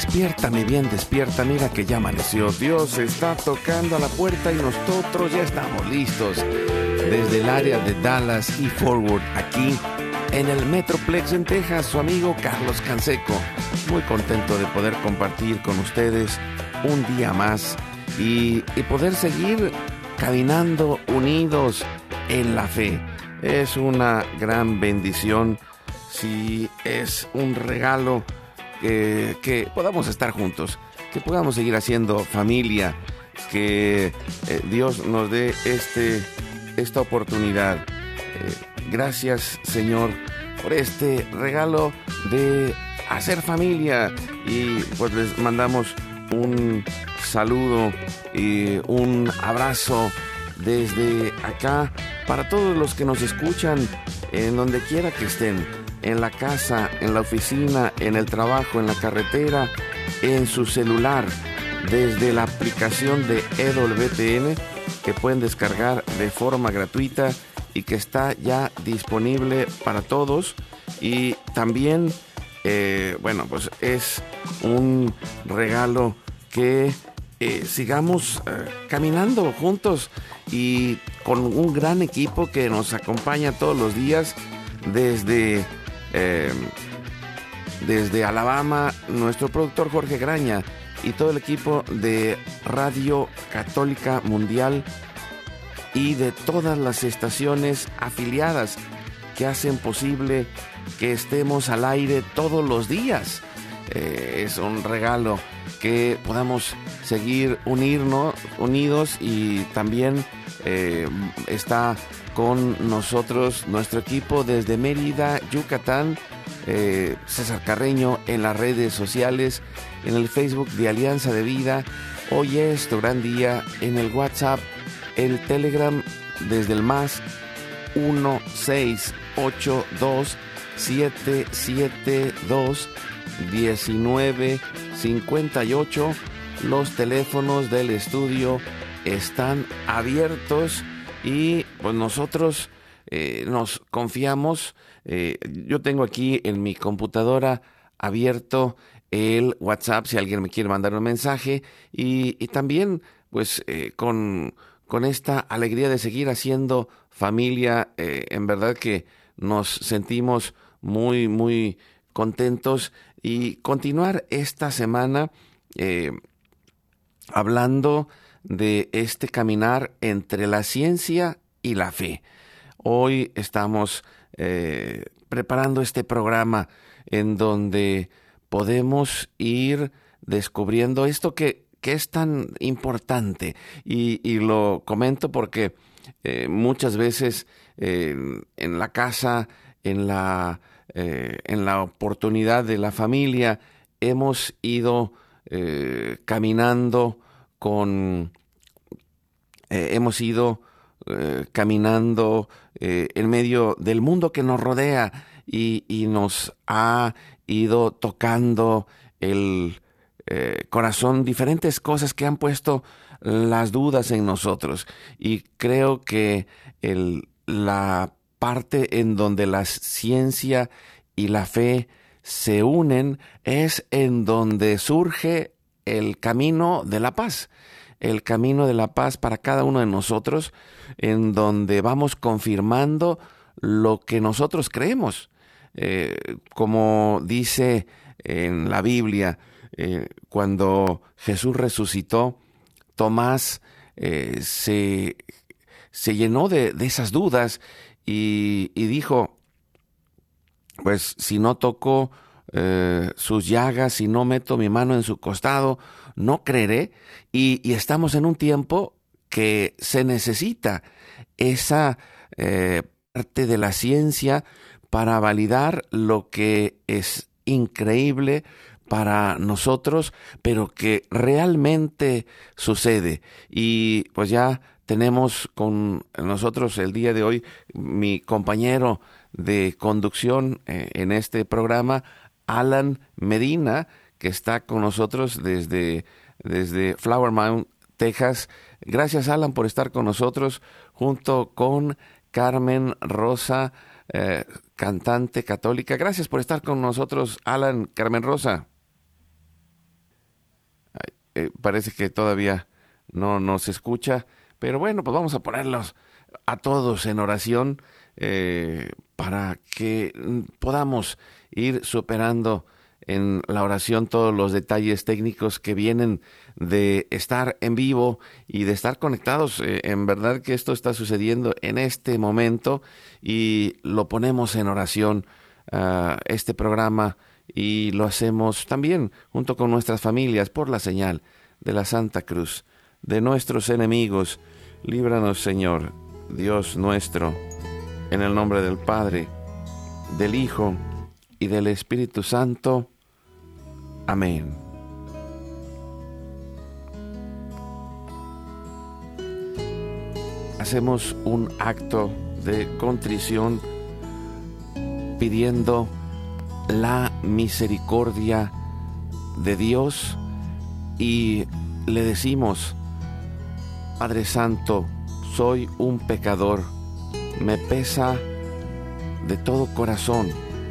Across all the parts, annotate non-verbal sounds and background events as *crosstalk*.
Despierta, mi bien, despierta, mira que ya amaneció. Dios está tocando a la puerta y nosotros ya estamos listos. Desde el área de Dallas y Forward, aquí en el Metroplex en Texas, su amigo Carlos Canseco. Muy contento de poder compartir con ustedes un día más y, poder seguir caminando unidos en la fe. Es una gran bendición, si es un regalo que podamos estar juntos, que podamos seguir haciendo familia, que eh, Dios nos dé este, esta oportunidad. Eh, gracias Señor por este regalo de hacer familia y pues les mandamos un saludo y un abrazo desde acá para todos los que nos escuchan en donde quiera que estén en la casa, en la oficina, en el trabajo, en la carretera, en su celular, desde la aplicación de EWTN que pueden descargar de forma gratuita y que está ya disponible para todos. Y también, eh, bueno, pues es un regalo que eh, sigamos eh, caminando juntos y con un gran equipo que nos acompaña todos los días desde eh, desde Alabama, nuestro productor Jorge Graña y todo el equipo de Radio Católica Mundial y de todas las estaciones afiliadas que hacen posible que estemos al aire todos los días. Eh, es un regalo que podamos seguir unirnos, unidos y también eh, está con nosotros nuestro equipo desde Mérida, Yucatán, eh, César Carreño en las redes sociales, en el Facebook de Alianza de Vida. Hoy es tu gran día en el WhatsApp, el Telegram desde el más 1682 772 1958. Los teléfonos del estudio están abiertos y pues nosotros eh, nos confiamos. Eh, yo tengo aquí en mi computadora abierto el WhatsApp si alguien me quiere mandar un mensaje y, también pues eh, con, con esta alegría de seguir haciendo familia, en verdad que nos sentimos muy, muy contentos y continuar esta semana hablando de este caminar entre la ciencia y la fe. Hoy estamos eh, preparando este programa en donde podemos ir descubriendo esto que, es tan importante y, lo comento porque eh, muchas veces eh, en la casa, en la, en la oportunidad de la familia, hemos ido caminando con... Eh, hemos ido eh, caminando eh, en medio del mundo que nos rodea y, nos ha ido tocando el corazón diferentes cosas que han puesto las dudas en nosotros. Y creo que el, la parte en donde la ciencia y la fe se unen es en donde surge el camino de la paz. el camino de la paz para cada uno de nosotros, en donde vamos confirmando lo que nosotros creemos. Eh, como dice en la Biblia, eh, cuando Jesús resucitó, Tomás eh, se, se, llenó de, esas dudas y, dijo, pues si no toco sus llagas, si no meto mi mano en su costado, no creeré. Y, estamos en un tiempo que se necesita esa parte de la ciencia para validar lo que es increíble para nosotros, pero que realmente sucede. Y pues ya tenemos con nosotros el día de hoy mi compañero de conducción eh, en este programa, Alan Medina, que está con nosotros desde, desde Flower Mound, Texas. Gracias, Alan, por estar con nosotros junto con Carmen Rosa eh, cantante católica. Gracias por estar con nosotros, Alan Carmen Rosa. Eh, parece que todavía no nos escucha, pero bueno, pues vamos a ponerlos a todos en oración eh, para que podamos ir superando en la oración todos los detalles técnicos que vienen de estar en vivo y de estar conectados. Eh, en verdad que esto está sucediendo en este momento y lo ponemos en oración a este programa y lo hacemos también junto con nuestras familias por la señal de la Santa Cruz, de nuestros enemigos. Líbranos, Señor, Dios nuestro, en el nombre del Padre, del Hijo y del Espíritu Santo. Amén. Hacemos un acto de contrición pidiendo la misericordia de Dios y le decimos, Padre Santo, soy un pecador, me pesa de todo corazón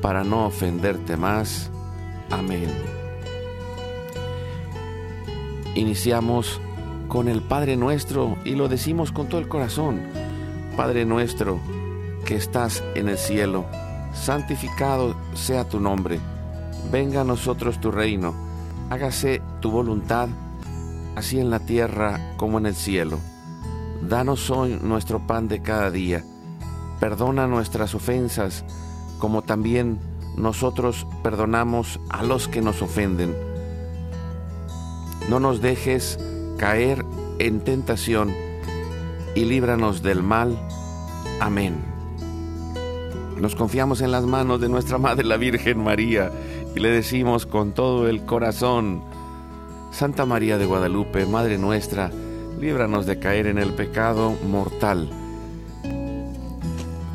para no ofenderte más Amén. Iniciamos con el Padre nuestro y lo decimos con todo el corazón. Padre nuestro que estás en el cielo, santificado sea tu nombre. Venga a nosotros tu reino. Hágase tu voluntad, así en la tierra como en el cielo. Danos hoy nuestro pan de cada día. Perdona nuestras ofensas, como también nosotros perdonamos a los que nos ofenden. No nos dejes caer en tentación y líbranos del mal. Amén. Nos confiamos en las manos de nuestra Madre la Virgen María y le decimos con todo el corazón, Santa María de Guadalupe, Madre nuestra, líbranos de caer en el pecado mortal.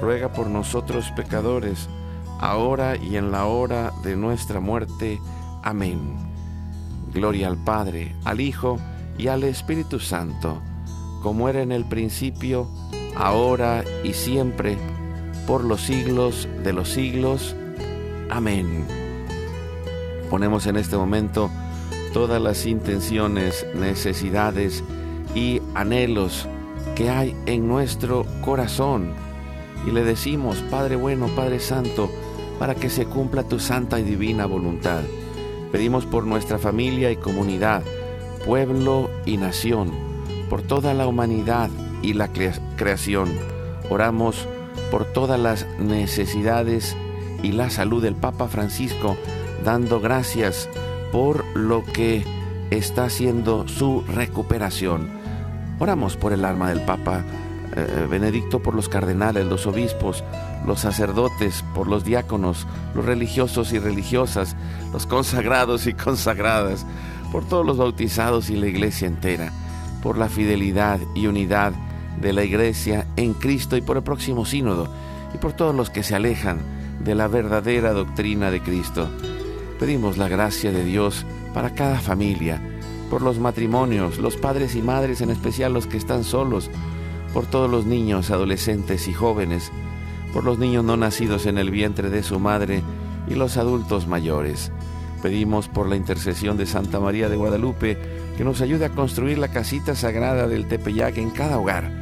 ruega por nosotros pecadores, ahora y en la hora de nuestra muerte. Amén. Gloria al Padre, al Hijo y al Espíritu Santo, como era en el principio, ahora y siempre, por los siglos de los siglos. Amén. Ponemos en este momento todas las intenciones, necesidades y anhelos que hay en nuestro corazón y le decimos, Padre bueno, Padre Santo, para que se cumpla tu santa y divina voluntad. Pedimos por nuestra familia y comunidad, pueblo y nación, por toda la humanidad y la creación. Oramos por todas las necesidades y la salud del Papa Francisco, dando gracias por lo que está haciendo su recuperación. Oramos por el alma del Papa eh, Benedicto, por los cardenales, los obispos, los sacerdotes, por los diáconos, los religiosos y religiosas, los consagrados y consagradas, por todos los bautizados y la iglesia entera, por la fidelidad y unidad de la iglesia en Cristo y por el próximo sínodo, y por todos los que se alejan de la verdadera doctrina de Cristo. Pedimos la gracia de Dios para cada familia, por los matrimonios, los padres y madres, en especial los que están solos, por todos los niños, adolescentes y jóvenes, por los niños no nacidos en el vientre de su madre y los adultos mayores. Pedimos por la intercesión de Santa María de Guadalupe que nos ayude a construir la casita sagrada del Tepeyac en cada hogar,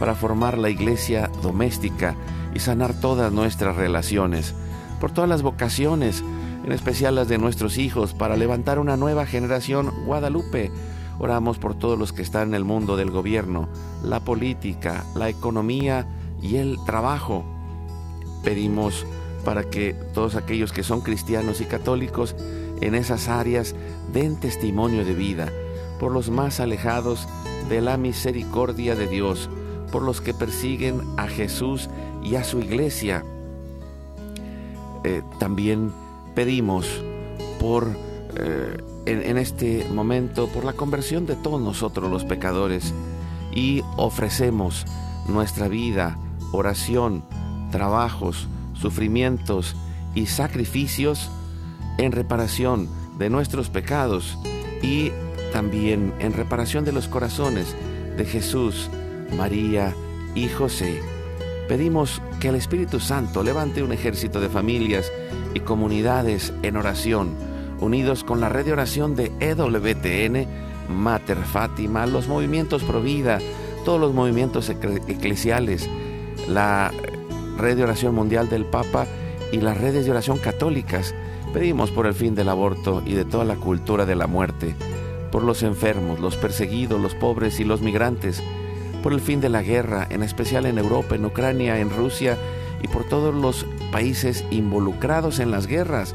para formar la iglesia doméstica y sanar todas nuestras relaciones, por todas las vocaciones, en especial las de nuestros hijos, para levantar una nueva generación Guadalupe, Oramos por todos los que están en el mundo del gobierno, la política, la economía y el trabajo. Pedimos para que todos aquellos que son cristianos y católicos en esas áreas den testimonio de vida, por los más alejados de la misericordia de Dios, por los que persiguen a Jesús y a su iglesia. Eh, también pedimos por eh, en, este momento por la conversión de todos nosotros los pecadores y ofrecemos nuestra vida, oración, trabajos, sufrimientos y sacrificios en reparación de nuestros pecados y también en reparación de los corazones de Jesús, María y José. Pedimos que el Espíritu Santo levante un ejército de familias y comunidades en oración unidos con la red de oración de EWTN, Mater Fátima, los movimientos Provida, todos los movimientos eclesiales, la red de oración mundial del Papa y las redes de oración católicas. Pedimos por el fin del aborto y de toda la cultura de la muerte, por los enfermos, los perseguidos, los pobres y los migrantes, por el fin de la guerra, en especial en Europa, en Ucrania, en Rusia y por todos los países involucrados en las guerras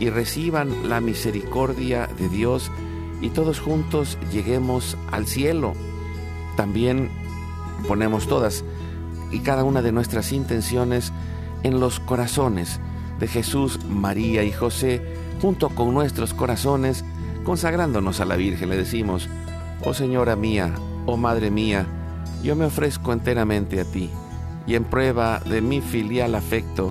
y reciban la misericordia de Dios y todos juntos lleguemos al cielo. También ponemos todas y cada una de nuestras intenciones en los corazones de Jesús, María y José, junto con nuestros corazones, consagrándonos a la Virgen, le decimos, oh Señora mía, oh Madre mía, yo me ofrezco enteramente a ti, y en prueba de mi filial afecto,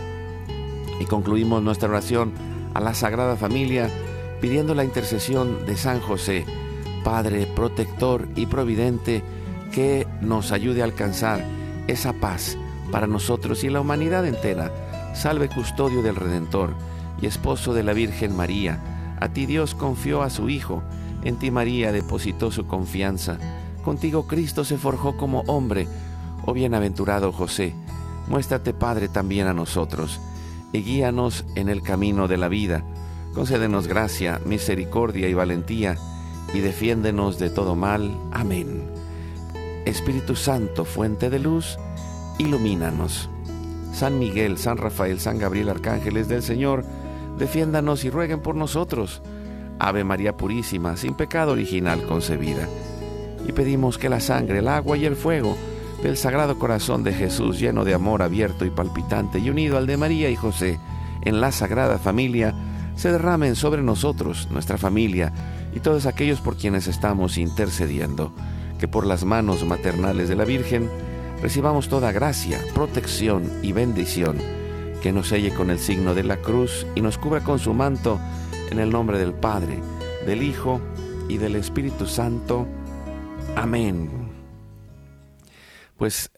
Y concluimos nuestra oración a la Sagrada Familia pidiendo la intercesión de San José, Padre protector y providente, que nos ayude a alcanzar esa paz para nosotros y la humanidad entera. Salve custodio del Redentor y esposo de la Virgen María. A ti Dios confió a su Hijo, en ti María depositó su confianza. Contigo Cristo se forjó como hombre. Oh bienaventurado José, muéstrate Padre también a nosotros, y guíanos en el camino de la vida. Concédenos gracia, misericordia y valentía, y defiéndenos de todo mal. Amén. Espíritu Santo, fuente de luz, ilumínanos. San Miguel, San Rafael, San Gabriel, arcángeles del Señor, defiéndanos y rueguen por nosotros. Ave María Purísima, sin pecado original concebida. Y pedimos que la sangre, el agua y el fuego del Sagrado Corazón de Jesús, lleno de amor abierto y palpitante y unido al de María y José, en la Sagrada Familia, se derramen sobre nosotros, nuestra familia y todos aquellos por quienes estamos intercediendo, que por las manos maternales de la Virgen recibamos toda gracia, protección y bendición, que nos selle con el signo de la cruz y nos cubra con su manto, en el nombre del Padre, del Hijo y del Espíritu Santo. Amén. Pues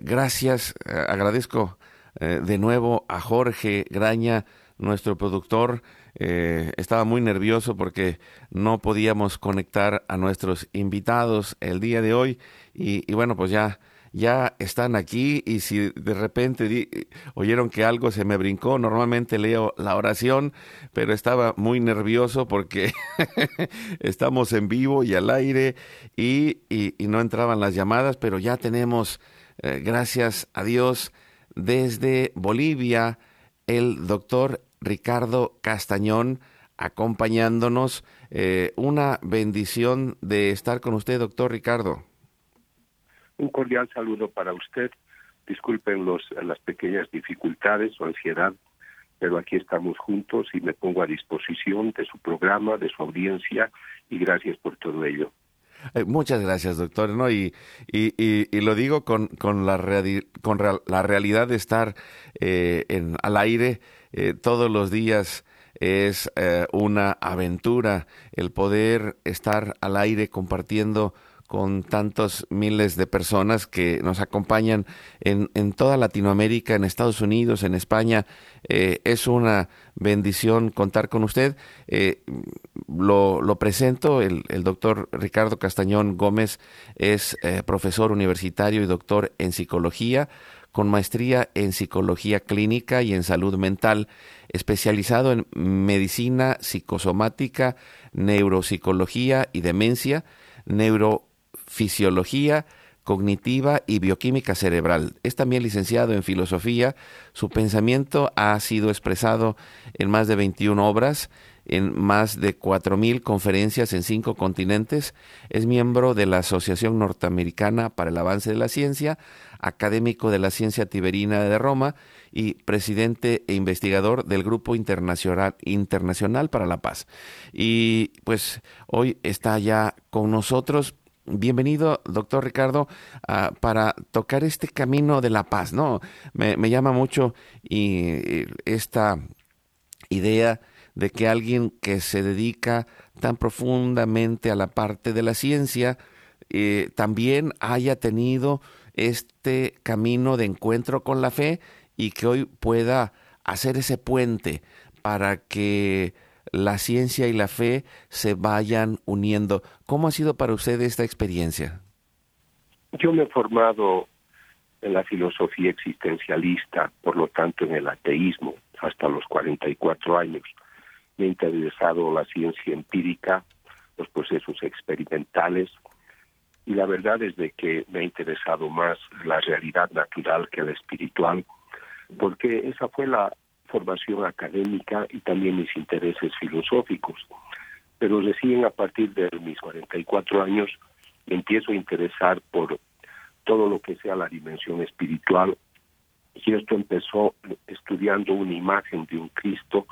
gracias, agradezco eh, de nuevo a Jorge Graña, nuestro productor. Eh, estaba muy nervioso porque no podíamos conectar a nuestros invitados el día de hoy y, bueno, pues ya ya están aquí y si de repente oyeron que algo se me brincó, normalmente leo la oración, pero estaba muy nervioso porque *laughs* estamos en vivo y al aire y, no entraban las llamadas, pero ya tenemos, eh, gracias a Dios, desde Bolivia, el doctor Ricardo Castañón acompañándonos. Eh, una bendición de estar con usted, doctor Ricardo. Un cordial saludo para usted. Disculpen los, las pequeñas dificultades o ansiedad, pero aquí estamos juntos y me pongo a disposición de su programa, de su audiencia y gracias por todo ello. Eh, muchas gracias, doctor. ¿no? Y, y, y, lo digo con, con, la, con la realidad de estar eh, en, al aire eh, todos los días. Es una aventura el poder estar al aire compartiendo con tantos miles de personas que nos acompañan en, en toda Latinoamérica, en Estados Unidos, en España. Eh, es una bendición contar con usted. Eh, lo, lo, presento, el, el, doctor Ricardo Castañón Gómez es eh, profesor universitario y doctor en psicología con maestría en psicología clínica y en salud mental, especializado en medicina psicosomática, neuropsicología y demencia, neuro fisiología cognitiva y bioquímica cerebral. Es también licenciado en filosofía. Su pensamiento ha sido expresado en más de 21 obras, en más de 4.000 conferencias en cinco continentes. Es miembro de la Asociación Norteamericana para el Avance de la Ciencia, académico de la Ciencia Tiberina de Roma y presidente e investigador del Grupo Internacional, Internacional para la Paz. Y pues hoy está ya con nosotros Bienvenido, doctor Ricardo, para tocar este camino de la paz, ¿no? Me, llama mucho y, esta idea de que alguien que se dedica tan profundamente a la parte de la ciencia eh, también haya tenido este camino de encuentro con la fe y que hoy pueda hacer ese puente para que la ciencia y la fe se vayan uniendo. ¿Cómo ha sido para usted esta experiencia? Yo me he formado en la filosofía existencialista, por lo tanto en el ateísmo, hasta los 44 años. Me ha interesado la ciencia empírica, los procesos experimentales, y la verdad es de que me ha interesado más la realidad natural que la espiritual, porque esa fue la formación académica y también mis intereses filosóficos. Pero recién a partir de mis 44 años me empiezo a interesar por todo lo que sea la dimensión espiritual. Y esto empezó estudiando una imagen de un Cristo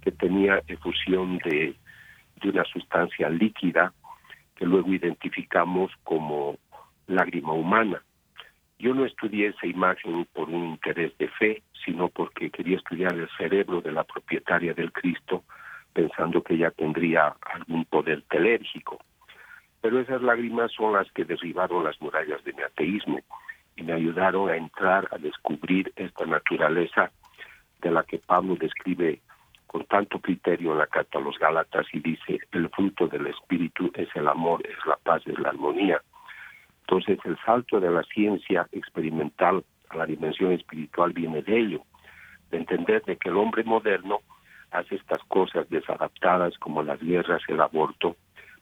que tenía efusión de, de una sustancia líquida que luego identificamos como lágrima humana. Yo no estudié esa imagen por un interés de fe, sino porque quería estudiar el cerebro de la propietaria del Cristo, pensando que ella tendría algún poder telérgico. Pero esas lágrimas son las que derribaron las murallas de mi ateísmo y me ayudaron a entrar a descubrir esta naturaleza de la que Pablo describe con tanto criterio en la carta a los Gálatas y dice, el fruto del Espíritu es el amor, es la paz, es la armonía. Entonces el salto de la ciencia experimental a la dimensión espiritual viene de ello, de entender de que el hombre moderno hace estas cosas desadaptadas como las guerras, el aborto,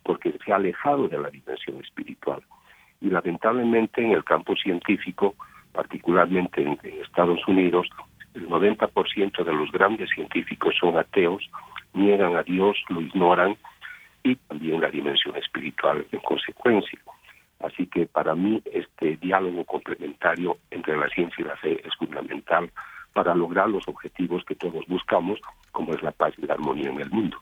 porque se ha alejado de la dimensión espiritual. Y lamentablemente en el campo científico, particularmente en, Estados Unidos, el 90% de los grandes científicos son ateos, niegan a Dios, lo ignoran y también la dimensión espiritual en consecuencia. Así que para mí este diálogo complementario entre la ciencia y la fe es fundamental para lograr los objetivos que todos buscamos, como es la paz y la armonía en el mundo.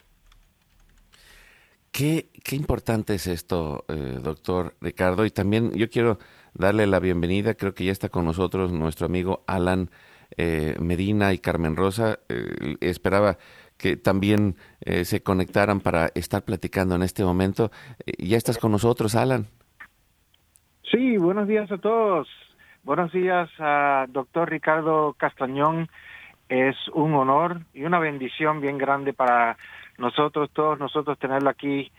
Qué, qué importante es esto, eh, doctor Ricardo. Y también yo quiero darle la bienvenida, creo que ya está con nosotros nuestro amigo Alan eh, Medina y Carmen Rosa. Eh, esperaba que también se conectaran para estar platicando en este momento. ya estás con nosotros, Alan. Sí, buenos días a todos. Buenos días a doctor Ricardo Castañón. Es un honor y una bendición bien grande para nosotros, todos nosotros, tenerlo aquí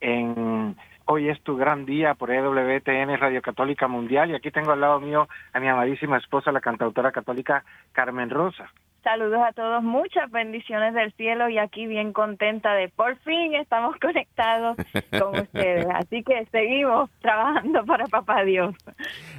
en Hoy es tu gran día por EWTN Radio Católica Mundial y aquí tengo al lado mío a mi amadísima esposa, la cantautora católica Carmen Rosa. Saludos a todos, muchas bendiciones del cielo y aquí bien contenta de por fin estamos *laughs* conectados con ustedes. Así que seguimos trabajando para Papá Dios.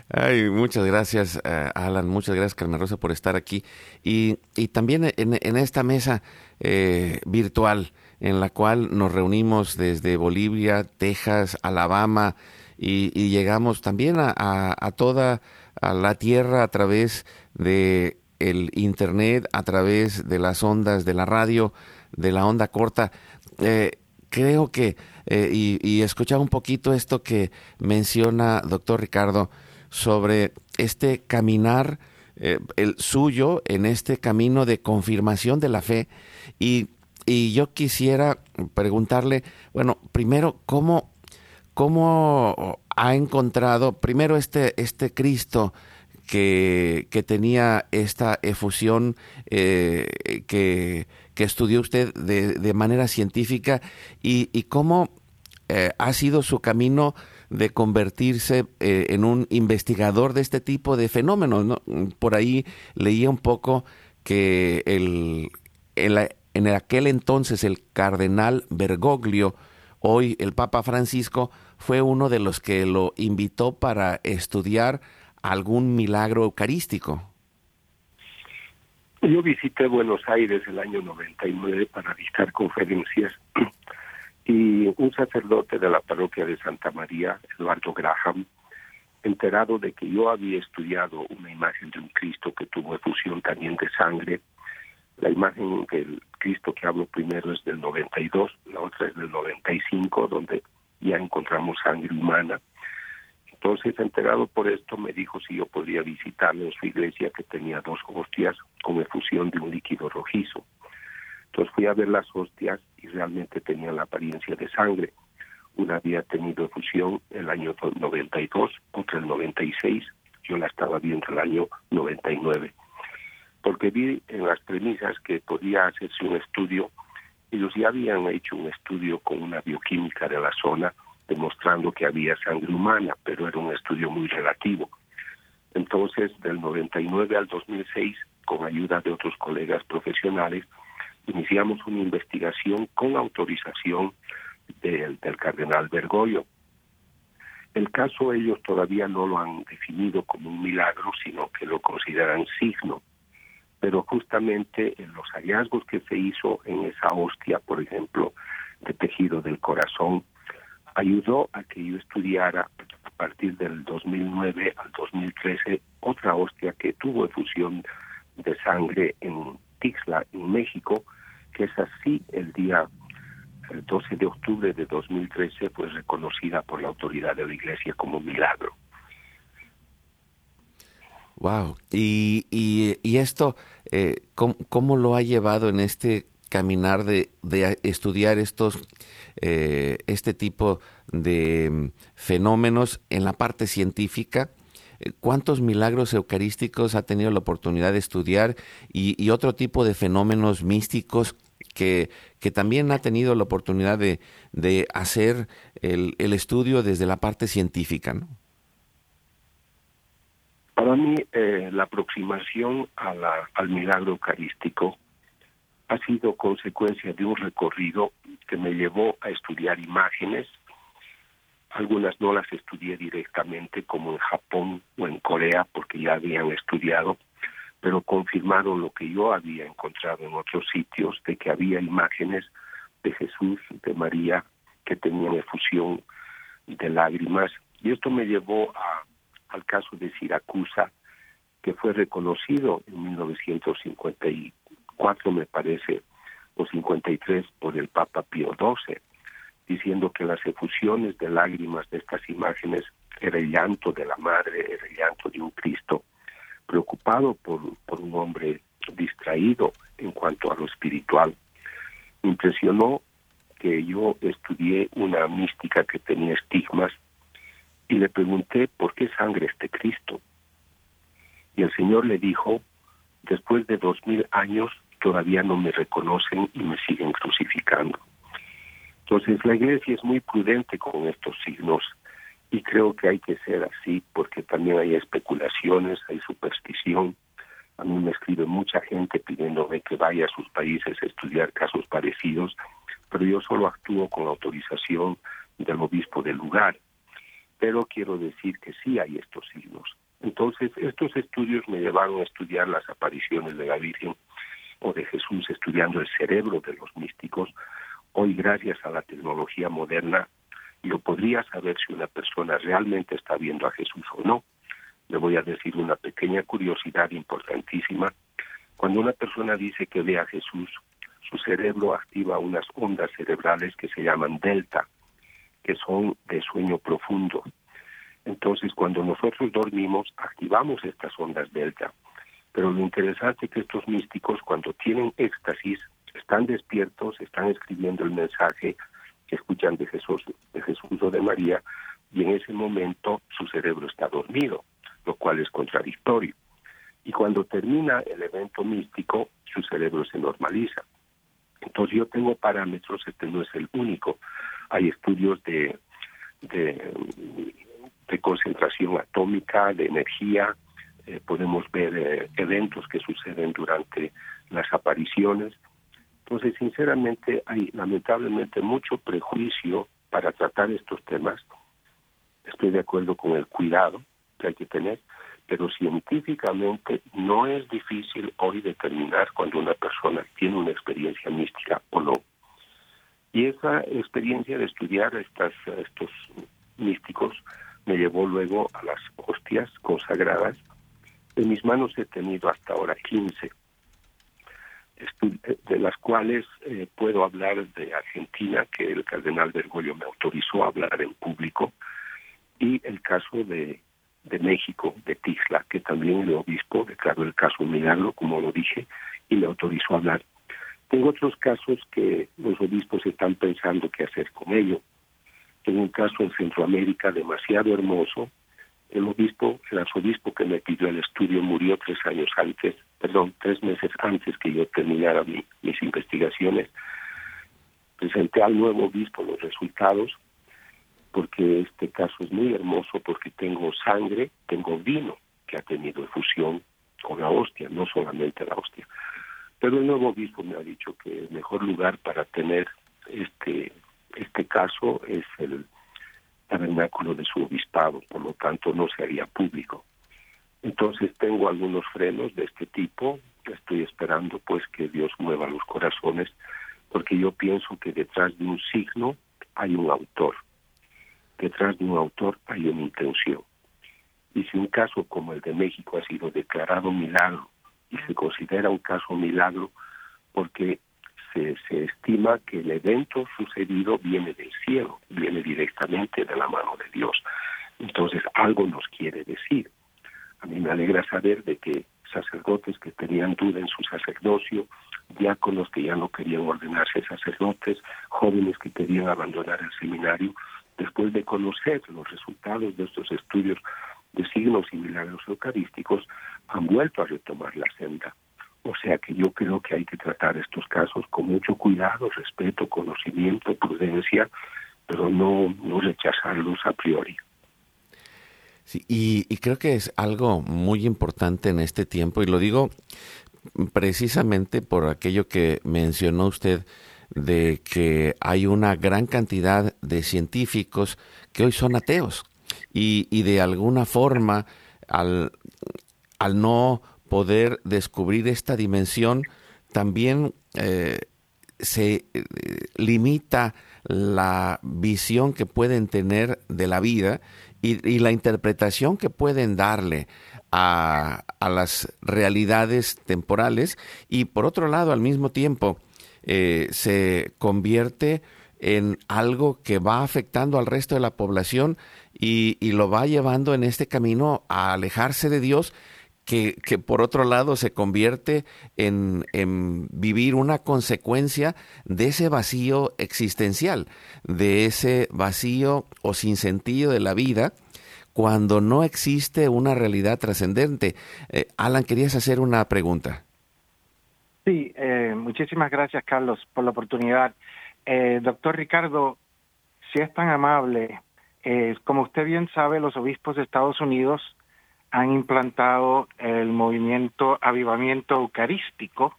Ay, muchas gracias, eh, Alan, muchas gracias, Carmen Rosa, por estar aquí. Y, y también en, esta mesa eh, virtual en la cual nos reunimos desde Bolivia, Texas, Alabama y, y llegamos también a, a toda a la tierra a través de el Internet, a través de las ondas de la radio, de la onda corta. Eh, creo que, eh, y, y escuchaba un poquito esto que menciona doctor Ricardo sobre este caminar, eh, el suyo, en este camino de confirmación de la fe. Y, y yo quisiera preguntarle, bueno, primero, ¿cómo, cómo ha encontrado, primero, este, este Cristo, que, tenía esta efusión eh, que, que, estudió usted de, de manera científica y, y cómo eh, ha sido su camino de convertirse eh, en un investigador de este tipo de fenómenos. ¿no? Por ahí leía un poco que el, el, en aquel entonces el cardenal Bergoglio, hoy el Papa Francisco, fue uno de los que lo invitó para estudiar algún milagro eucarístico. Yo visité Buenos Aires el año 99 para dictar conferencias y un sacerdote de la parroquia de Santa María, Eduardo Graham, enterado de que yo había estudiado una imagen de un Cristo que tuvo efusión también de sangre, la imagen del Cristo que hablo primero es del 92, la otra es del 95, donde ya encontramos sangre humana, entonces, enterado por esto, me dijo si yo podría visitarle en su iglesia que tenía dos hostias con efusión de un líquido rojizo. Entonces fui a ver las hostias y realmente tenían la apariencia de sangre. Una había tenido efusión el año 92, otra el 96, yo la estaba viendo el año 99. Porque vi en las premisas que podía hacerse un estudio, ellos ya habían hecho un estudio con una bioquímica de la zona, demostrando que había sangre humana, pero era un estudio muy relativo. Entonces, del 99 al 2006, con ayuda de otros colegas profesionales, iniciamos una investigación con autorización del, cardenal Bergoglio. El caso ellos todavía no lo han definido como un milagro, sino que lo consideran signo. Pero justamente en los hallazgos que se hizo en esa hostia, por ejemplo, de tejido del corazón, ayudó a que yo estudiara a partir del 2009 al 2013 otra hostia que tuvo efusión de sangre en Tixla, en México, que es así el día el 12 de octubre de 2013 fue reconocida por la autoridad de la Iglesia como milagro. Wow. Y, y, esto, eh, ¿cómo, lo ha llevado en este caminar de, de estudiar estos, eh, este tipo de mm, fenómenos en la parte científica? Eh, ¿Cuántos milagros eucarísticos ha tenido la oportunidad de estudiar y, otro tipo de fenómenos místicos que, que, también ha tenido la oportunidad de, de hacer el, el, estudio desde la parte científica? Para mí, eh, la aproximación a la, al milagro eucarístico ha sido consecuencia de un recorrido que me llevó a estudiar imágenes algunas no las estudié directamente como en Japón o en Corea porque ya habían estudiado, pero confirmaron lo que yo había encontrado en otros sitios de que había imágenes de Jesús, de María, que tenían efusión de lágrimas. Y esto me llevó a, al caso de Siracusa, que fue reconocido en 1954, me parece, o 53 por el Papa Pío XII diciendo que las efusiones de lágrimas de estas imágenes era el llanto de la madre, era el llanto de un Cristo preocupado por, por un hombre distraído en cuanto a lo espiritual. Impresionó que yo estudié una mística que tenía estigmas y le pregunté por qué sangre este Cristo. Y el Señor le dijo, después de dos mil años todavía no me reconocen y me siguen crucificando. Entonces la iglesia es muy prudente con estos signos y creo que hay que ser así porque también hay especulaciones, hay superstición. A mí me escribe mucha gente pidiéndome que vaya a sus países a estudiar casos parecidos, pero yo solo actúo con autorización del obispo del lugar. Pero quiero decir que sí hay estos signos. Entonces, estos estudios me llevaron a estudiar las apariciones de la Virgen o de Jesús, estudiando el cerebro de los místicos, Hoy, gracias a la tecnología moderna, yo podría saber si una persona realmente está viendo a Jesús o no. Le voy a decir una pequeña curiosidad importantísima. Cuando una persona dice que ve a Jesús, su cerebro activa unas ondas cerebrales que se llaman delta, que son de sueño profundo. Entonces, cuando nosotros dormimos, activamos estas ondas delta. Pero lo interesante es que estos místicos, cuando tienen éxtasis, están despiertos, están escribiendo el mensaje que escuchan de Jesús, de Jesús o de María, y en ese momento su cerebro está dormido, lo cual es contradictorio. Y cuando termina el evento místico, su cerebro se normaliza. Entonces yo tengo parámetros, este no es el único. Hay estudios de, de, concentración atómica, de energía, eh, podemos ver eh, eventos que suceden durante las apariciones. Entonces, sinceramente, hay lamentablemente mucho prejuicio para tratar estos temas. Estoy de acuerdo con el cuidado que hay que tener, pero científicamente no es difícil hoy determinar cuando una persona tiene una experiencia mística o no. Y esa experiencia de estudiar estos místicos me llevó luego a las hostias consagradas. En mis manos he tenido hasta ahora 15 de las cuales eh, puedo hablar de Argentina, que el cardenal Bergoglio me autorizó a hablar en público, y el caso de, de México, de Tixla, que también el obispo declaró el caso un milagro, como lo dije, y me autorizó a hablar. Tengo otros casos que los obispos están pensando qué hacer con ello. Tengo un caso en Centroamérica demasiado hermoso, el obispo, el arzobispo que me pidió el estudio murió tres años antes, perdón, tres meses antes que yo terminara mis investigaciones. Presenté al nuevo obispo los resultados porque este caso es muy hermoso porque tengo sangre, tengo vino que ha tenido efusión con la hostia, no solamente la hostia. Pero el nuevo obispo me ha dicho que el mejor lugar para tener este este caso es el tabernáculo de su obispado, por lo tanto no se haría público. Entonces tengo algunos frenos de este tipo, estoy esperando pues que Dios mueva los corazones, porque yo pienso que detrás de un signo hay un autor, detrás de un autor hay una intención. Y si un caso como el de México ha sido declarado milagro y se considera un caso milagro porque se, estima que el evento sucedido viene del cielo, viene directamente de la mano de Dios. Entonces algo nos quiere decir. A mí me alegra saber de que sacerdotes que tenían duda en su sacerdocio, diáconos que ya no querían ordenarse sacerdotes, jóvenes que querían abandonar el seminario, después de conocer los resultados de estos estudios de signos y milagros eucarísticos, han vuelto a retomar la senda. O sea que yo creo que hay que tratar estos casos con mucho cuidado, respeto, conocimiento, prudencia, pero no, no rechazarlos a priori. Sí, y, creo que es algo muy importante en este tiempo, y lo digo precisamente por aquello que mencionó usted de que hay una gran cantidad de científicos que hoy son ateos y, y de alguna forma al, al, no poder descubrir esta dimensión también eh, se eh, limita la visión que pueden tener de la vida y, la interpretación que pueden darle a, a, las realidades temporales. Y por otro lado al mismo tiempo eh, se convierte en algo que va afectando al resto de la población y, lo va llevando en este camino a alejarse de Dios, que, que por otro lado se convierte en, en, vivir una consecuencia de ese vacío existencial, de ese vacío o sin sentido de la vida, cuando no existe una realidad trascendente. Eh, Alan, querías hacer una pregunta. Sí, eh, muchísimas gracias, Carlos, por la oportunidad. Eh, doctor Ricardo, si es tan amable, eh, como usted bien sabe, los obispos de Estados Unidos han implantado el movimiento Avivamiento Eucarístico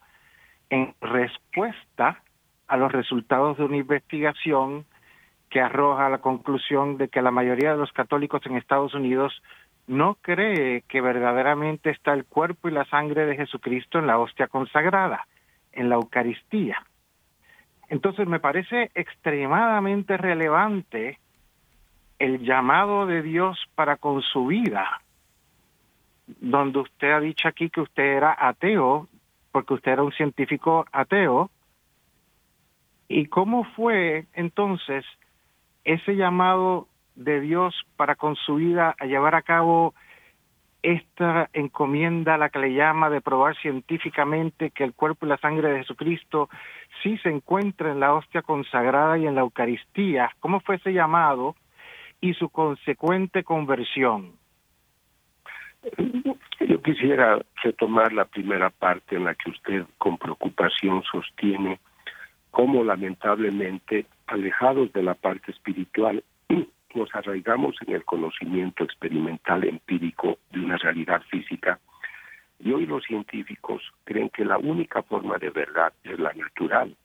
en respuesta a los resultados de una investigación que arroja la conclusión de que la mayoría de los católicos en Estados Unidos no cree que verdaderamente está el cuerpo y la sangre de Jesucristo en la hostia consagrada, en la Eucaristía. Entonces me parece extremadamente relevante el llamado de Dios para con su vida, donde usted ha dicho aquí que usted era ateo, porque usted era un científico ateo, y cómo fue entonces ese llamado de Dios para con su vida a llevar a cabo esta encomienda, la que le llama de probar científicamente que el cuerpo y la sangre de Jesucristo sí se encuentra en la hostia consagrada y en la Eucaristía. ¿Cómo fue ese llamado y su consecuente conversión? Yo quisiera retomar la primera parte en la que usted con preocupación sostiene cómo lamentablemente, alejados de la parte espiritual, *clears throat* nos arraigamos en el conocimiento experimental empírico de una realidad física y hoy los científicos creen que la única forma de verdad es la natural,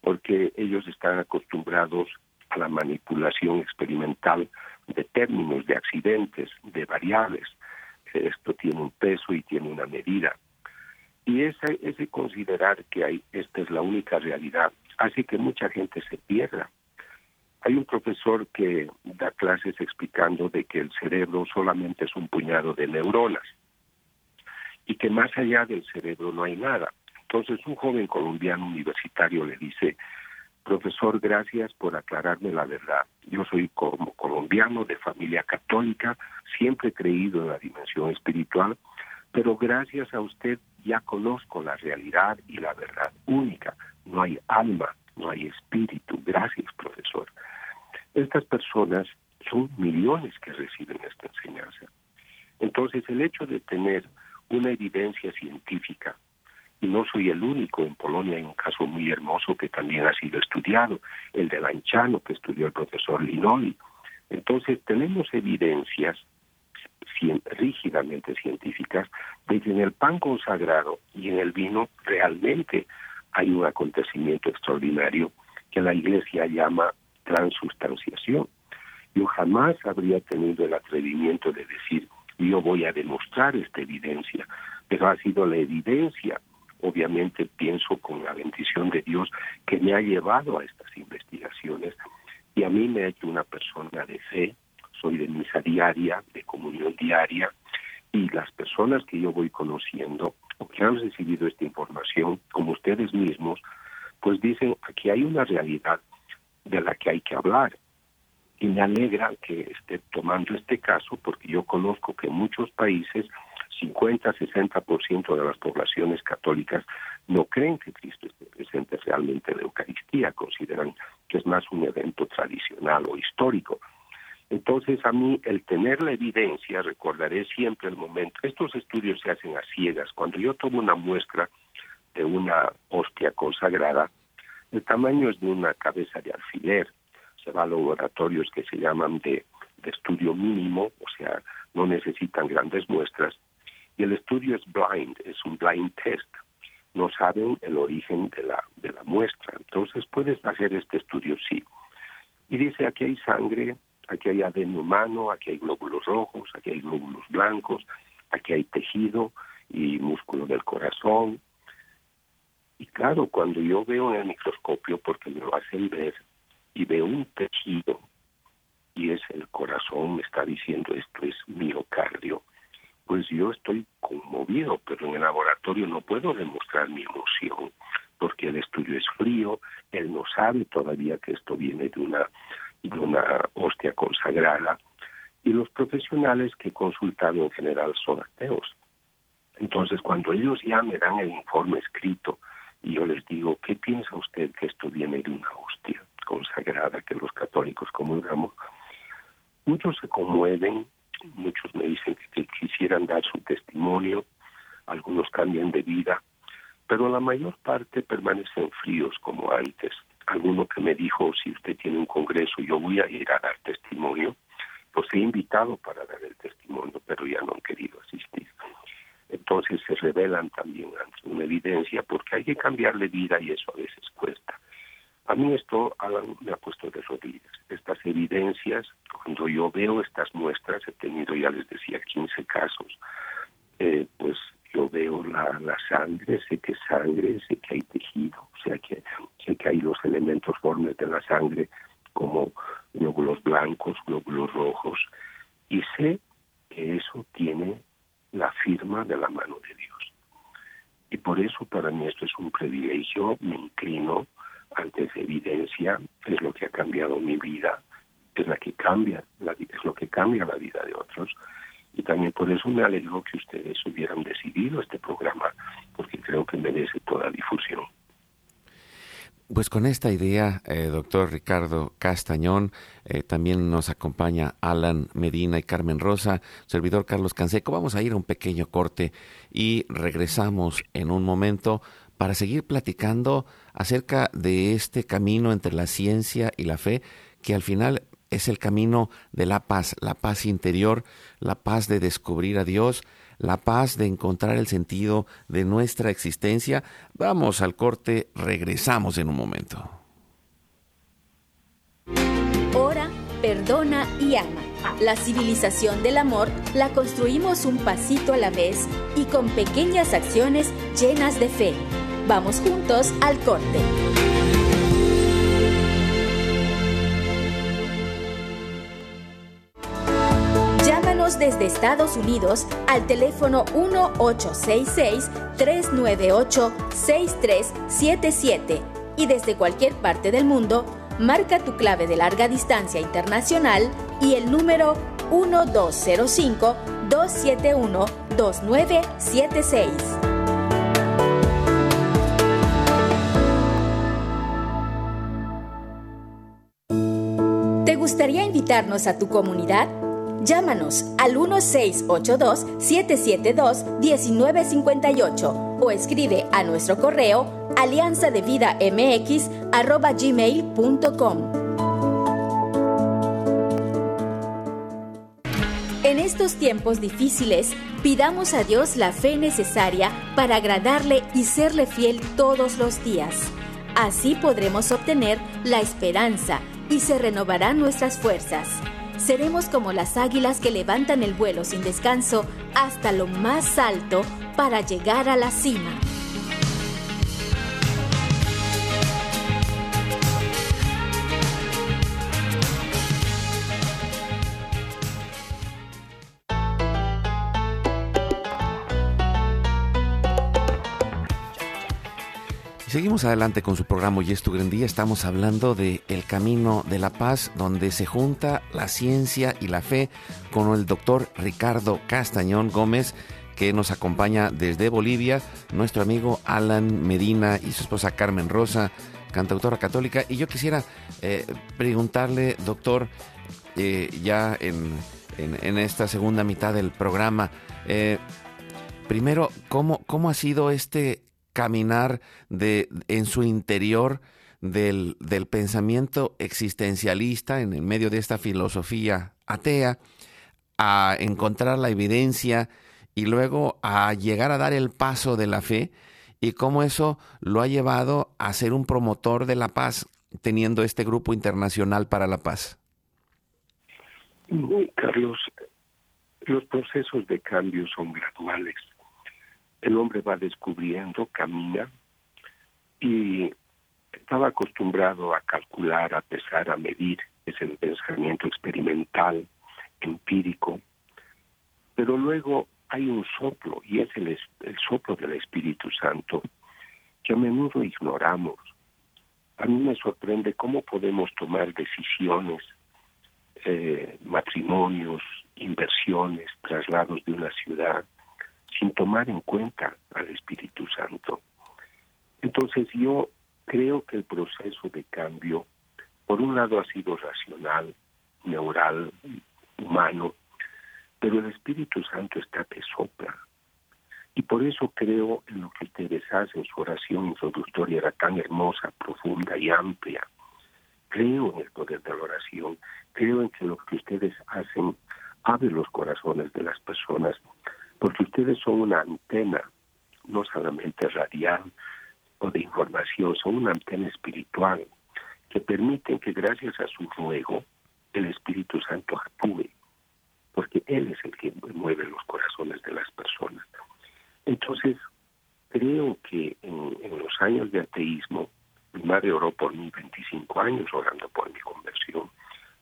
porque ellos están acostumbrados a la manipulación experimental de términos, de accidentes, de variables. Esto tiene un peso y tiene una medida. Y ese, ese considerar que hay, esta es la única realidad hace que mucha gente se pierda hay un profesor que da clases explicando de que el cerebro solamente es un puñado de neuronas y que más allá del cerebro no hay nada. Entonces un joven colombiano universitario le dice, profesor, gracias por aclararme la verdad. Yo soy como colombiano de familia católica, siempre he creído en la dimensión espiritual, pero gracias a usted ya conozco la realidad y la verdad única. No hay alma, no hay espíritu. Gracias, profesor. Estas personas son millones que reciben esta enseñanza. Entonces, el hecho de tener una evidencia científica, no soy el único, en Polonia hay un caso muy hermoso que también ha sido estudiado, el de Lanchano, que estudió el profesor Linoli. Entonces, tenemos evidencias rígidamente científicas de que en el pan consagrado y en el vino realmente hay un acontecimiento extraordinario que la Iglesia llama transustanciación. Yo jamás habría tenido el atrevimiento de decir, yo voy a demostrar esta evidencia, pero ha sido la evidencia, obviamente pienso con la bendición de Dios, que me ha llevado a estas investigaciones y a mí me ha hecho una persona de fe, soy de misa diaria, de comunión diaria, y las personas que yo voy conociendo o que han recibido esta información, como ustedes mismos, pues dicen, aquí hay una realidad de la que hay que hablar. Y me alegra que esté tomando este caso porque yo conozco que en muchos países 50-60% de las poblaciones católicas no creen que Cristo esté presente realmente en la Eucaristía, consideran que es más un evento tradicional o histórico. Entonces, a mí el tener la evidencia, recordaré siempre el momento, estos estudios se hacen a ciegas. Cuando yo tomo una muestra de una hostia consagrada, el tamaño es de una cabeza de alfiler. Se va a laboratorios que se llaman de, de estudio mínimo, o sea, no necesitan grandes muestras. Y el estudio es blind, es un blind test. No saben el origen de la, de la muestra. Entonces puedes hacer este estudio, sí. Y dice, aquí hay sangre, aquí hay ADN humano, aquí hay glóbulos rojos, aquí hay glóbulos blancos, aquí hay tejido y músculo del corazón. Y claro, cuando yo veo en el microscopio, porque me lo hacen ver, y veo un tejido, y es el corazón, me está diciendo esto es miocardio, pues yo estoy conmovido, pero en el laboratorio no puedo demostrar mi emoción, porque el estudio es frío, él no sabe todavía que esto viene de una de una hostia consagrada, y los profesionales que he consultado en general son ateos. Entonces, cuando ellos ya me dan el informe escrito y yo les digo, ¿qué piensa usted que esto viene de una hostia consagrada que los católicos comulgamos? Muchos se conmueven, muchos me dicen que, quisieran dar su testimonio, algunos cambian de vida, pero la mayor parte permanecen fríos como antes alguno que me dijo, si usted tiene un congreso, yo voy a ir a dar testimonio, pues he invitado para dar el testimonio, pero ya no han querido asistir. Entonces se revelan también ante una evidencia porque hay que cambiarle vida y eso a veces cuesta. A mí esto me ha puesto de rodillas. Estas evidencias, cuando yo veo estas muestras, he tenido, ya les decía, 15 casos, eh, pues yo veo la, la sangre, sé que sangre, sé que hay tejido, o sea que sé que hay los elementos formes de la sangre como glóbulos blancos, glóbulos rojos, y sé que eso tiene la firma de la mano de Dios. Y por eso para mí esto es un privilegio, me inclino ante esa evidencia, es lo que ha cambiado mi vida, es la que cambia, la, es lo que cambia la vida de otros y también por eso me alegro que ustedes hubieran decidido este programa, porque creo que merece toda difusión. Pues con esta idea, eh, doctor Ricardo Castañón, eh, también nos acompaña Alan Medina y Carmen Rosa, servidor Carlos Canseco. Vamos a ir a un pequeño corte y regresamos en un momento para seguir platicando acerca de este camino entre la ciencia y la fe, que al final es el camino de la paz, la paz interior, la paz de descubrir a Dios, la paz de encontrar el sentido de nuestra existencia. Vamos al corte, regresamos en un momento. Ora, perdona y ama. La civilización del amor la construimos un pasito a la vez y con pequeñas acciones llenas de fe. Vamos juntos al corte. Llámanos desde Estados Unidos al teléfono 1866-398-6377 y desde cualquier parte del mundo, marca tu clave de larga distancia internacional y el número 1205 271 2976. Invitarnos a tu comunidad? Llámanos al 1682-772-1958 o escribe a nuestro correo alianzadevidamx.gmail.com. En estos tiempos difíciles, pidamos a Dios la fe necesaria para agradarle y serle fiel todos los días. Así podremos obtener la esperanza y se renovarán nuestras fuerzas seremos como las águilas que levantan el vuelo sin descanso hasta lo más alto para llegar a la cima. Seguimos adelante con su programa Hoy es tu gran día. Estamos hablando de el camino de la paz, donde se junta la ciencia y la fe con el doctor Ricardo Castañón Gómez, que nos acompaña desde Bolivia, nuestro amigo Alan Medina y su esposa Carmen Rosa, cantautora católica. Y yo quisiera eh, preguntarle, doctor, eh, ya en, en, esta segunda mitad del programa, eh, primero, ¿cómo, ¿cómo ha sido este caminar de, en su interior del, del pensamiento existencialista en el medio de esta filosofía atea a encontrar la evidencia y luego a llegar a dar el paso de la fe y cómo eso lo ha llevado a ser un promotor de la paz teniendo este grupo internacional para la paz. Carlos, los procesos de cambio son graduales el hombre va descubriendo, camina y estaba acostumbrado a calcular, a pesar, a medir, es el pensamiento experimental, empírico, pero luego hay un soplo y es el, el soplo del Espíritu Santo que a menudo ignoramos. A mí me sorprende cómo podemos tomar decisiones, eh, matrimonios, inversiones, traslados de una ciudad, sin tomar en cuenta al Espíritu Santo. Entonces yo creo que el proceso de cambio, por un lado ha sido racional, neural, humano, pero el Espíritu Santo está que sopla. Y por eso creo en lo que ustedes hacen, su oración introductoria era tan hermosa, profunda y amplia. Creo en el poder de la oración, creo en que lo que ustedes hacen abre los corazones de las personas porque ustedes son una antena, no solamente radial o de información, son una antena espiritual que permiten que gracias a su ruego el Espíritu Santo actúe, porque Él es el que mueve los corazones de las personas. Entonces, creo que en, en los años de ateísmo, mi madre oró por mí 25 años orando por mi conversión.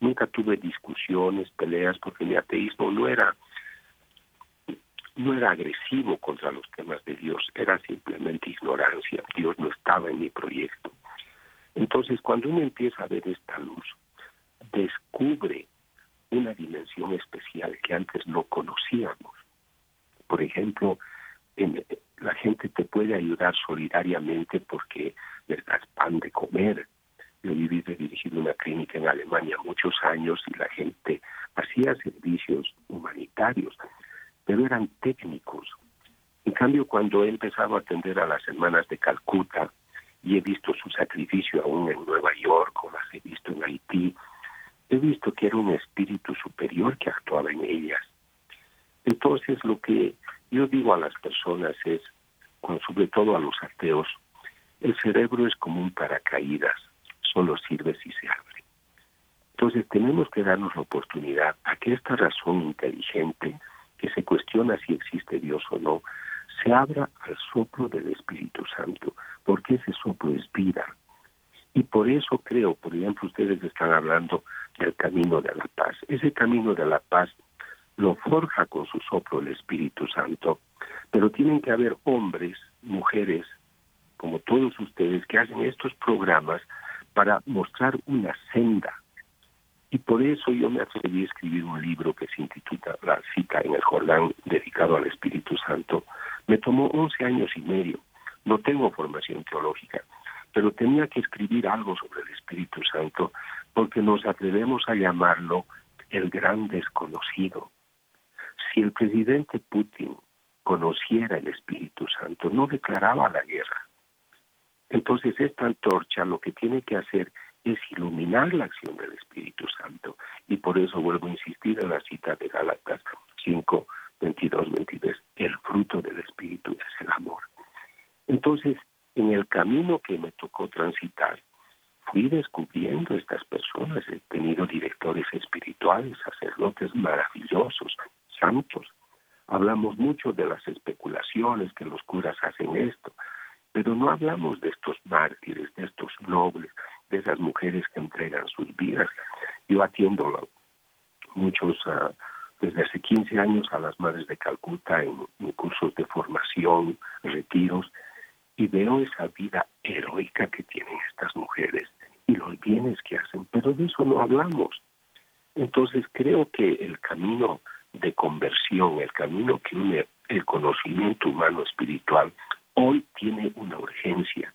Nunca tuve discusiones, peleas, porque mi ateísmo no era no era agresivo contra los temas de Dios, era simplemente ignorancia. Dios no estaba en mi proyecto. Entonces, cuando uno empieza a ver esta luz, descubre una dimensión especial que antes no conocíamos. Por ejemplo, la gente te puede ayudar solidariamente porque les das pan de comer. Yo viví de dirigir una clínica en Alemania muchos años y la gente hacía servicios humanitarios pero eran técnicos. En cambio, cuando he empezado a atender a las hermanas de Calcuta y he visto su sacrificio aún en Nueva York o las he visto en Haití, he visto que era un espíritu superior que actuaba en ellas. Entonces, lo que yo digo a las personas es, sobre todo a los ateos, el cerebro es como un paracaídas, solo sirve si se abre. Entonces tenemos que darnos la oportunidad a que esta razón inteligente que se cuestiona si existe Dios o no, se abra al soplo del Espíritu Santo, porque ese soplo es vida. Y por eso creo, por ejemplo, ustedes están hablando del camino de la paz. Ese camino de la paz lo forja con su soplo el Espíritu Santo, pero tienen que haber hombres, mujeres, como todos ustedes, que hacen estos programas para mostrar una senda y por eso yo me atreví a escribir un libro que se intitula La cita en el Jordán, dedicado al Espíritu Santo. Me tomó 11 años y medio. No tengo formación teológica, pero tenía que escribir algo sobre el Espíritu Santo porque nos atrevemos a llamarlo el gran desconocido. Si el presidente Putin conociera el Espíritu Santo, no declaraba la guerra. Entonces esta antorcha lo que tiene que hacer es iluminar la acción del Espíritu Santo. Y por eso vuelvo a insistir en la cita de Gálatas 5, 22, 23. El fruto del Espíritu es el amor. Entonces, en el camino que me tocó transitar, fui descubriendo estas personas. He tenido directores espirituales, sacerdotes maravillosos, santos. Hablamos mucho de las especulaciones que los curas hacen esto, pero no hablamos de estos mártires, de estos nobles, de esas mujeres que entregan sus vidas. Yo atiendo muchos, uh, desde hace 15 años, a las madres de Calcuta en, cursos de formación, retiros, y veo esa vida heroica que tienen estas mujeres y los bienes que hacen, pero de eso no hablamos. Entonces creo que el camino de conversión, el camino que une el conocimiento humano espiritual, hoy tiene una urgencia.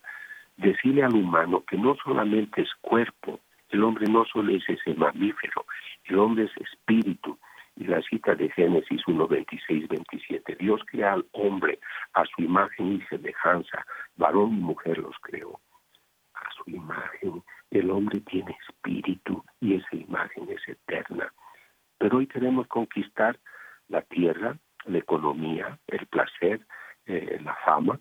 Decirle al humano que no solamente es cuerpo, el hombre no solo es ese mamífero, el hombre es espíritu. Y la cita de Génesis 1, 26, 27, Dios crea al hombre a su imagen y semejanza, varón y mujer los creó. A su imagen, el hombre tiene espíritu y esa imagen es eterna. Pero hoy queremos conquistar la tierra, la economía, el placer, eh, la fama,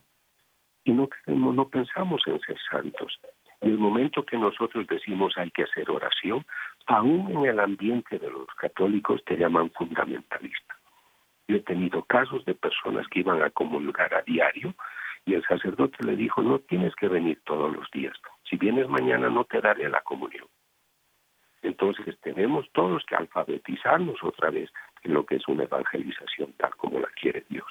y no, no pensamos en ser santos. En el momento que nosotros decimos hay que hacer oración, aún en el ambiente de los católicos te llaman fundamentalista. Yo he tenido casos de personas que iban a comulgar a diario y el sacerdote le dijo, no tienes que venir todos los días. Si vienes mañana no te daré la comunión. Entonces tenemos todos que alfabetizarnos otra vez en lo que es una evangelización tal como la quiere Dios.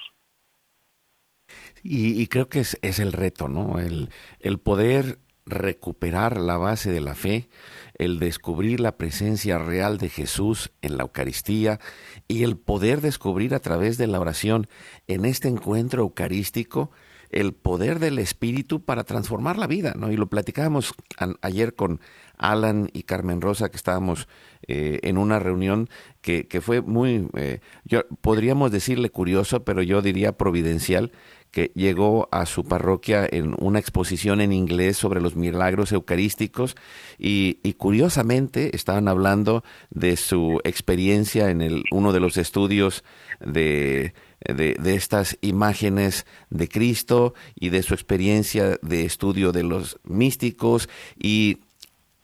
Y, creo que es, es, el reto, ¿no? El, el poder recuperar la base de la fe, el descubrir la presencia real de Jesús en la Eucaristía y el poder descubrir a través de la oración en este encuentro eucarístico el poder del Espíritu para transformar la vida, ¿no? Y lo platicábamos ayer con Alan y Carmen Rosa, que estábamos eh, en una reunión que, que fue muy, eh, yo, podríamos decirle curioso, pero yo diría providencial, que llegó a su parroquia en una exposición en inglés sobre los milagros eucarísticos y, curiosamente estaban hablando de su experiencia en el, uno de los estudios de, de, estas imágenes de Cristo y de su experiencia de estudio de los místicos y,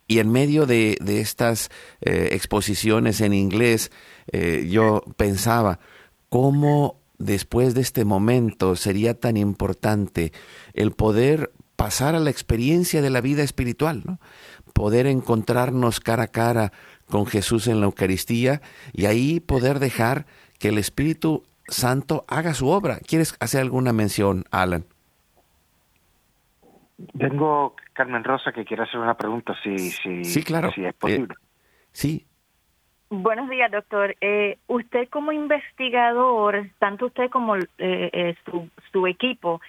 y en medio de, de estas eh, exposiciones en inglés eh, yo pensaba cómo después de este momento sería tan importante el poder pasar a la experiencia de la vida espiritual, ¿no? poder encontrarnos cara a cara con Jesús en la Eucaristía y ahí poder dejar que el Espíritu Santo haga su obra. ¿Quieres hacer alguna mención, Alan? Tengo Carmen Rosa que quiere hacer una pregunta, si, si, sí, claro. si es posible. Eh, sí, Buenos días, doctor. Eh, usted como investigador, tanto usted como eh, eh, su, su, equipo,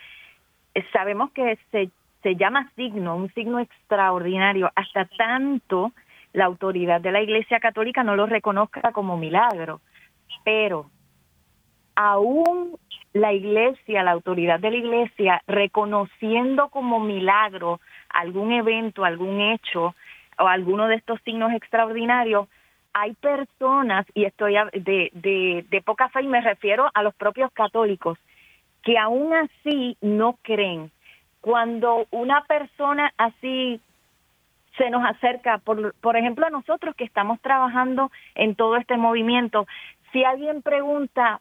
sabemos que se, se llama signo, un signo extraordinario, hasta tanto la autoridad de la Iglesia Católica no lo reconozca como milagro. Pero aún la Iglesia, la autoridad de la Iglesia, reconociendo como milagro algún evento, algún hecho o alguno de estos signos extraordinarios, hay personas, y estoy de, de, poca fe y me refiero a los propios católicos, que aún así no creen. Cuando una persona así se nos acerca, por, por ejemplo, a nosotros que estamos trabajando en todo este movimiento, si alguien pregunta,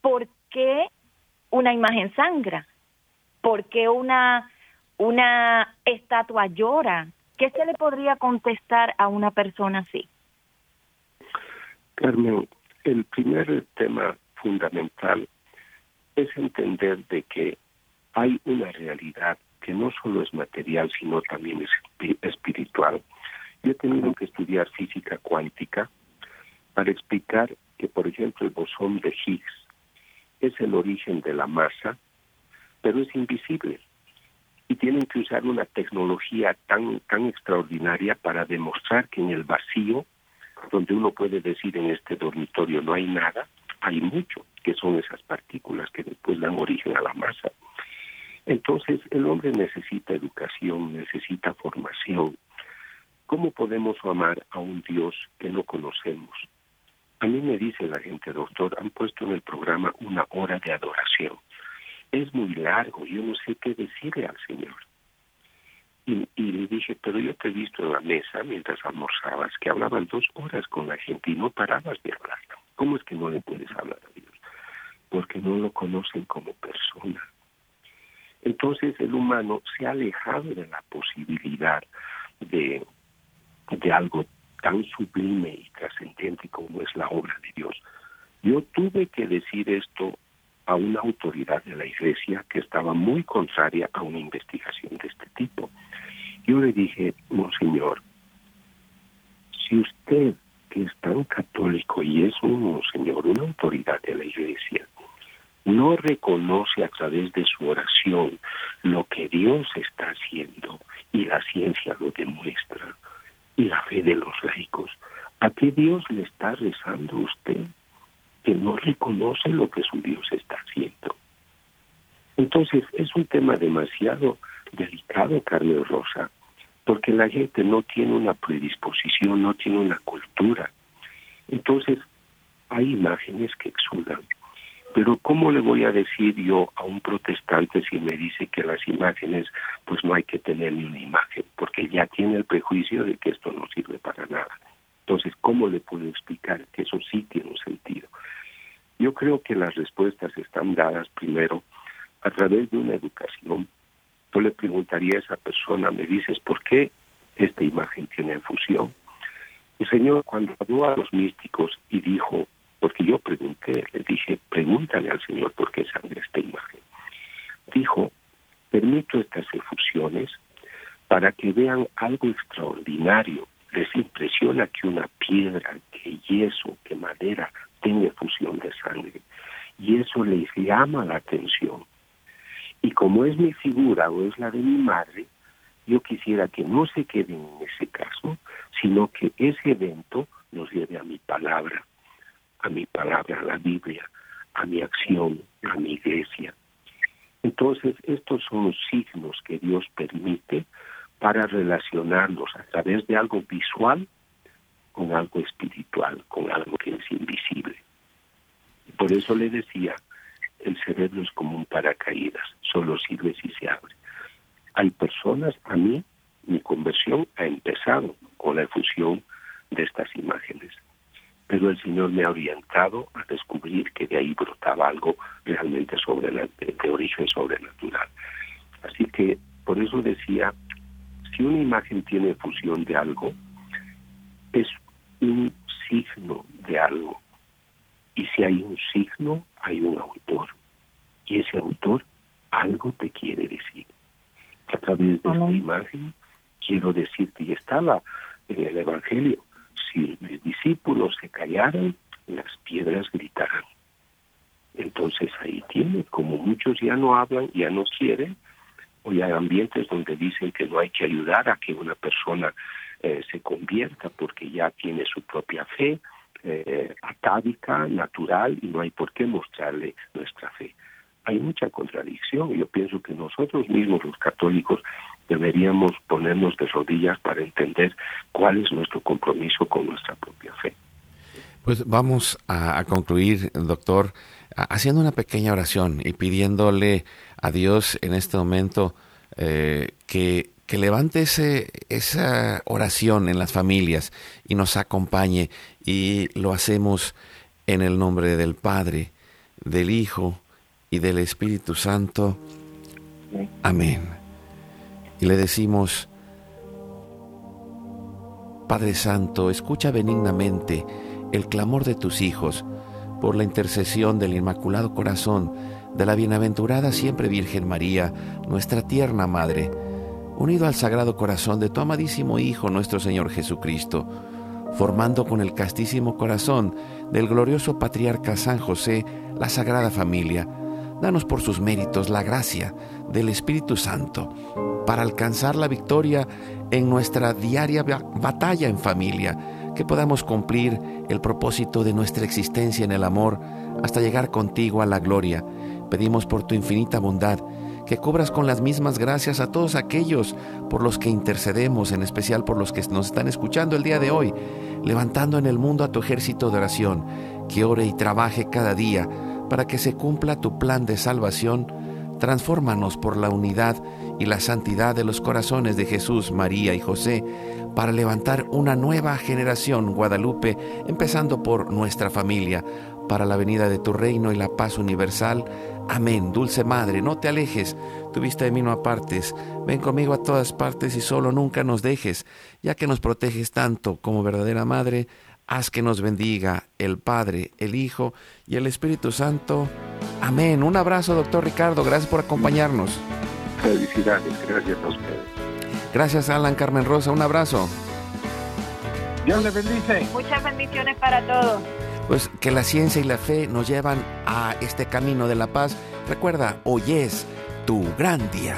¿por qué una imagen sangra? ¿Por qué una, una estatua llora? ¿Qué se le podría contestar a una persona así? Carmen, el primer tema fundamental es entender de que hay una realidad que no solo es material, sino también es espiritual. Yo he tenido que estudiar física cuántica para explicar que, por ejemplo, el bosón de Higgs es el origen de la masa, pero es invisible. Y tienen que usar una tecnología tan, tan extraordinaria para demostrar que en el vacío donde uno puede decir en este dormitorio no hay nada, hay mucho, que son esas partículas que después dan origen a la masa. Entonces el hombre necesita educación, necesita formación. ¿Cómo podemos amar a un Dios que no conocemos? A mí me dice la gente, doctor, han puesto en el programa una hora de adoración. Es muy largo, yo no sé qué decirle al Señor. Y, le dije, pero yo te he visto en la mesa mientras almorzabas que hablaban dos horas con la gente y no parabas de hablar. ¿Cómo es que no le puedes hablar a Dios? Porque no lo conocen como persona. Entonces el humano se ha alejado de la posibilidad de, de algo tan sublime y trascendente como es la obra de Dios. Yo tuve que decir esto a una autoridad de la iglesia que estaba muy contraria a una investigación de este tipo. Yo le dije, Monseñor, si usted, que es tan católico y es un Monseñor, una autoridad de la iglesia, no reconoce a través de su oración lo que Dios está haciendo y la ciencia lo demuestra y la fe de los laicos, ¿a qué Dios le está rezando usted? Que no reconoce lo que su Dios está haciendo. Entonces es un tema demasiado delicado, Carmen Rosa, porque la gente no tiene una predisposición, no tiene una cultura. Entonces hay imágenes que exudan. Pero ¿cómo le voy a decir yo a un protestante si me dice que las imágenes, pues no hay que tener ni una imagen, porque ya tiene el prejuicio de que esto no sirve para nada? Entonces, ¿cómo le puedo explicar que eso sí tiene un sentido? Yo creo que las respuestas están dadas primero a través de una educación. Yo le preguntaría a esa persona, me dices, ¿por qué esta imagen tiene fusión? El Señor cuando habló a los místicos y dijo, porque yo pregunté, le dije, pregúntale al Señor por qué sangre esta imagen. Dijo, permito estas efusiones para que vean algo extraordinario. Les impresiona que una piedra, que yeso, que madera tiene fusión de sangre. Y eso les llama la atención. Y como es mi figura o es la de mi madre, yo quisiera que no se queden en ese caso, sino que ese evento nos lleve a mi palabra, a mi palabra, a la Biblia, a mi acción, a mi iglesia. Entonces, estos son signos que Dios permite para relacionarnos a través de algo visual con algo espiritual, con algo que es invisible. Por eso le decía, el cerebro es como un paracaídas, solo sirve si se abre. Hay personas, a mí, mi conversión ha empezado con la efusión de estas imágenes, pero el Señor me ha orientado a descubrir que de ahí brotaba algo realmente sobre de origen sobrenatural. Así que por eso decía, si una imagen tiene fusión de algo, es un signo de algo. Y si hay un signo, hay un autor. Y ese autor algo te quiere decir. A través de esta imagen quiero decirte, y estaba en el Evangelio, si mis discípulos se callaran, las piedras gritarán. Entonces ahí tiene, como muchos ya no hablan, ya no quieren, o hay ambientes donde dicen que no hay que ayudar a que una persona eh, se convierta porque ya tiene su propia fe eh, atávica, natural, y no hay por qué mostrarle nuestra fe. Hay mucha contradicción. Yo pienso que nosotros mismos, los católicos, deberíamos ponernos de rodillas para entender cuál es nuestro compromiso con nuestra propia fe. Pues vamos a, concluir, doctor, haciendo una pequeña oración y pidiéndole a Dios en este momento eh, que que levante esa oración en las familias y nos acompañe y lo hacemos en el nombre del Padre, del Hijo y del Espíritu Santo. Amén. Y le decimos, Padre Santo, escucha benignamente el clamor de tus hijos por la intercesión del Inmaculado Corazón de la Bienaventurada Siempre Virgen María, nuestra tierna Madre unido al Sagrado Corazón de tu amadísimo Hijo nuestro Señor Jesucristo, formando con el castísimo corazón del glorioso patriarca San José la Sagrada Familia. Danos por sus méritos la gracia del Espíritu Santo para alcanzar la victoria en nuestra diaria batalla en familia, que podamos cumplir el propósito de nuestra existencia en el amor hasta llegar contigo a la gloria. Pedimos por tu infinita bondad que cubras con las mismas gracias a todos aquellos por los que intercedemos, en especial por los que nos están escuchando el día de hoy, levantando en el mundo a tu ejército de oración, que ore y trabaje cada día para que se cumpla tu plan de salvación. Transfórmanos por la unidad y la santidad de los corazones de Jesús, María y José, para levantar una nueva generación Guadalupe, empezando por nuestra familia, para la venida de tu reino y la paz universal Amén, dulce Madre, no te alejes, tu vista de mí no apartes, ven conmigo a todas partes y solo nunca nos dejes, ya que nos proteges tanto como verdadera Madre, haz que nos bendiga el Padre, el Hijo y el Espíritu Santo. Amén. Un abrazo, doctor Ricardo. Gracias por acompañarnos. Felicidades, gracias a ustedes. Gracias, Alan Carmen Rosa. Un abrazo. Dios le bendice. Muchas bendiciones para todos. Pues que la ciencia y la fe nos llevan a este camino de la paz. Recuerda, hoy es tu gran día.